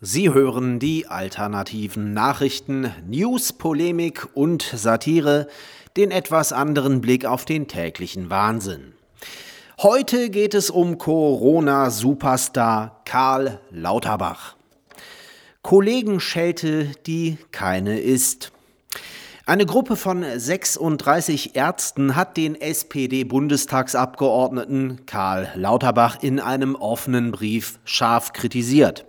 Sie hören die alternativen Nachrichten, News, Polemik und Satire, den etwas anderen Blick auf den täglichen Wahnsinn. Heute geht es um Corona-Superstar Karl Lauterbach. Kollegenschelte, die keine ist. Eine Gruppe von 36 Ärzten hat den SPD-Bundestagsabgeordneten Karl Lauterbach in einem offenen Brief scharf kritisiert.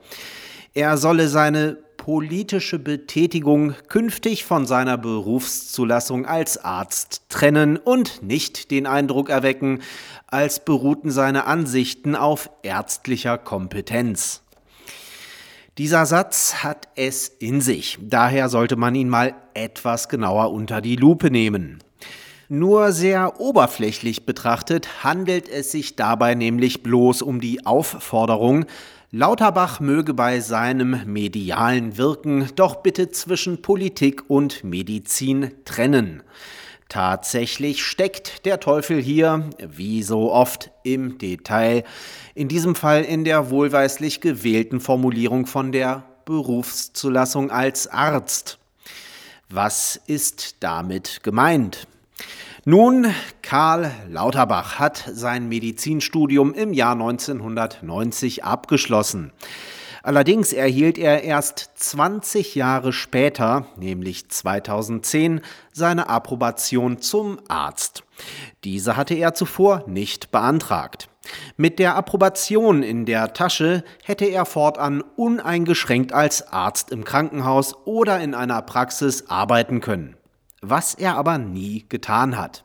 Er solle seine politische Betätigung künftig von seiner Berufszulassung als Arzt trennen und nicht den Eindruck erwecken, als beruhten seine Ansichten auf ärztlicher Kompetenz. Dieser Satz hat es in sich, daher sollte man ihn mal etwas genauer unter die Lupe nehmen. Nur sehr oberflächlich betrachtet handelt es sich dabei nämlich bloß um die Aufforderung, Lauterbach möge bei seinem medialen Wirken doch bitte zwischen Politik und Medizin trennen. Tatsächlich steckt der Teufel hier, wie so oft, im Detail, in diesem Fall in der wohlweislich gewählten Formulierung von der Berufszulassung als Arzt. Was ist damit gemeint? Nun, Karl Lauterbach hat sein Medizinstudium im Jahr 1990 abgeschlossen. Allerdings erhielt er erst 20 Jahre später, nämlich 2010, seine Approbation zum Arzt. Diese hatte er zuvor nicht beantragt. Mit der Approbation in der Tasche hätte er fortan uneingeschränkt als Arzt im Krankenhaus oder in einer Praxis arbeiten können was er aber nie getan hat.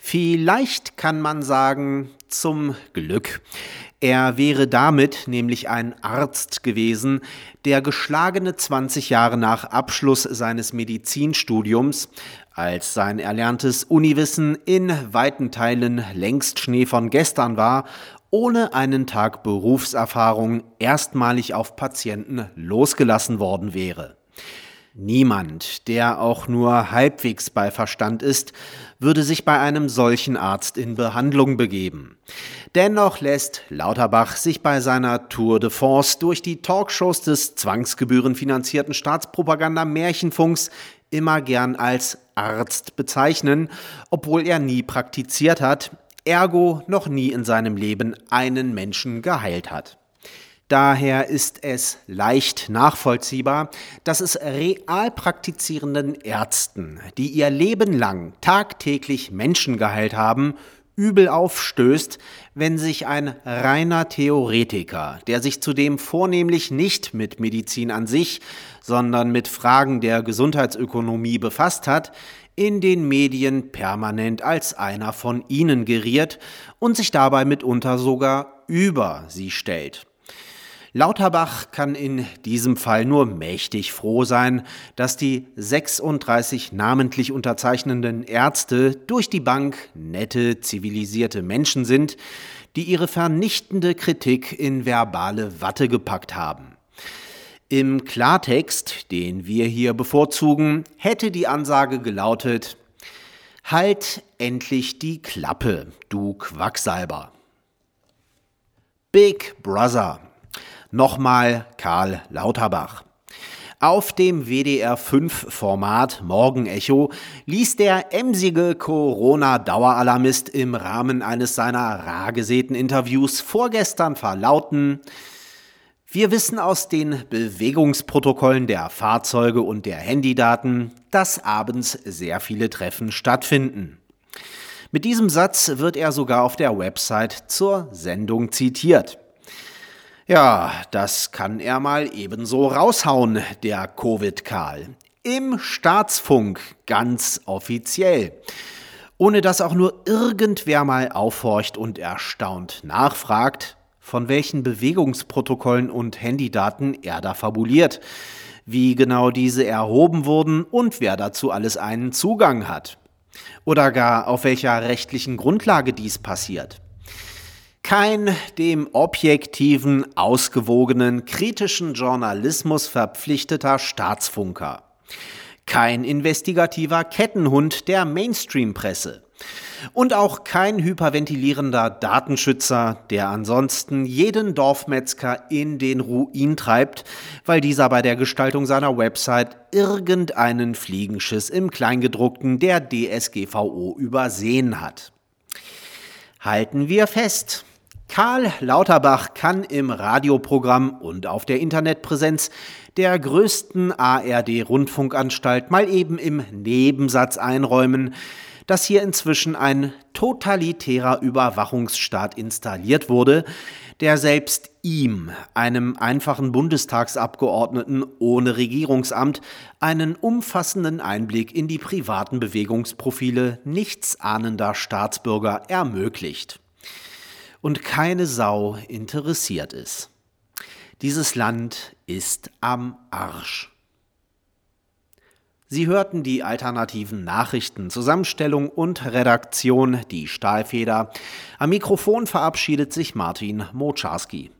Vielleicht kann man sagen, zum Glück. Er wäre damit nämlich ein Arzt gewesen, der geschlagene 20 Jahre nach Abschluss seines Medizinstudiums, als sein erlerntes Uniwissen in weiten Teilen längst Schnee von gestern war, ohne einen Tag Berufserfahrung erstmalig auf Patienten losgelassen worden wäre. Niemand, der auch nur halbwegs bei Verstand ist, würde sich bei einem solchen Arzt in Behandlung begeben. Dennoch lässt Lauterbach sich bei seiner Tour de France durch die Talkshows des zwangsgebührenfinanzierten Staatspropaganda Märchenfunks immer gern als Arzt bezeichnen, obwohl er nie praktiziert hat, ergo noch nie in seinem Leben einen Menschen geheilt hat. Daher ist es leicht nachvollziehbar, dass es real praktizierenden Ärzten, die ihr Leben lang tagtäglich Menschen geheilt haben, übel aufstößt, wenn sich ein reiner Theoretiker, der sich zudem vornehmlich nicht mit Medizin an sich, sondern mit Fragen der Gesundheitsökonomie befasst hat, in den Medien permanent als einer von ihnen geriert und sich dabei mitunter sogar über sie stellt. Lauterbach kann in diesem Fall nur mächtig froh sein, dass die 36 namentlich unterzeichnenden Ärzte durch die Bank nette, zivilisierte Menschen sind, die ihre vernichtende Kritik in verbale Watte gepackt haben. Im Klartext, den wir hier bevorzugen, hätte die Ansage gelautet Halt endlich die Klappe, du Quacksalber. Big Brother Nochmal Karl Lauterbach. Auf dem WDR 5 Format Morgenecho ließ der emsige Corona-Daueralarmist im Rahmen eines seiner rar gesäten Interviews vorgestern verlauten, wir wissen aus den Bewegungsprotokollen der Fahrzeuge und der Handydaten, dass abends sehr viele Treffen stattfinden. Mit diesem Satz wird er sogar auf der Website zur Sendung zitiert. Ja, das kann er mal ebenso raushauen, der Covid-Karl. Im Staatsfunk, ganz offiziell. Ohne dass auch nur irgendwer mal aufhorcht und erstaunt nachfragt, von welchen Bewegungsprotokollen und Handydaten er da fabuliert, wie genau diese erhoben wurden und wer dazu alles einen Zugang hat. Oder gar auf welcher rechtlichen Grundlage dies passiert. Kein dem objektiven, ausgewogenen, kritischen Journalismus verpflichteter Staatsfunker. Kein investigativer Kettenhund der Mainstream-Presse. Und auch kein hyperventilierender Datenschützer, der ansonsten jeden Dorfmetzger in den Ruin treibt, weil dieser bei der Gestaltung seiner Website irgendeinen Fliegenschiss im Kleingedruckten der DSGVO übersehen hat. Halten wir fest. Karl Lauterbach kann im Radioprogramm und auf der Internetpräsenz der größten ARD-Rundfunkanstalt mal eben im Nebensatz einräumen, dass hier inzwischen ein totalitärer Überwachungsstaat installiert wurde, der selbst ihm, einem einfachen Bundestagsabgeordneten ohne Regierungsamt, einen umfassenden Einblick in die privaten Bewegungsprofile nichtsahnender Staatsbürger ermöglicht und keine Sau interessiert ist. Dieses Land ist am Arsch. Sie hörten die alternativen Nachrichten, Zusammenstellung und Redaktion, die Stahlfeder. Am Mikrofon verabschiedet sich Martin Moczarski.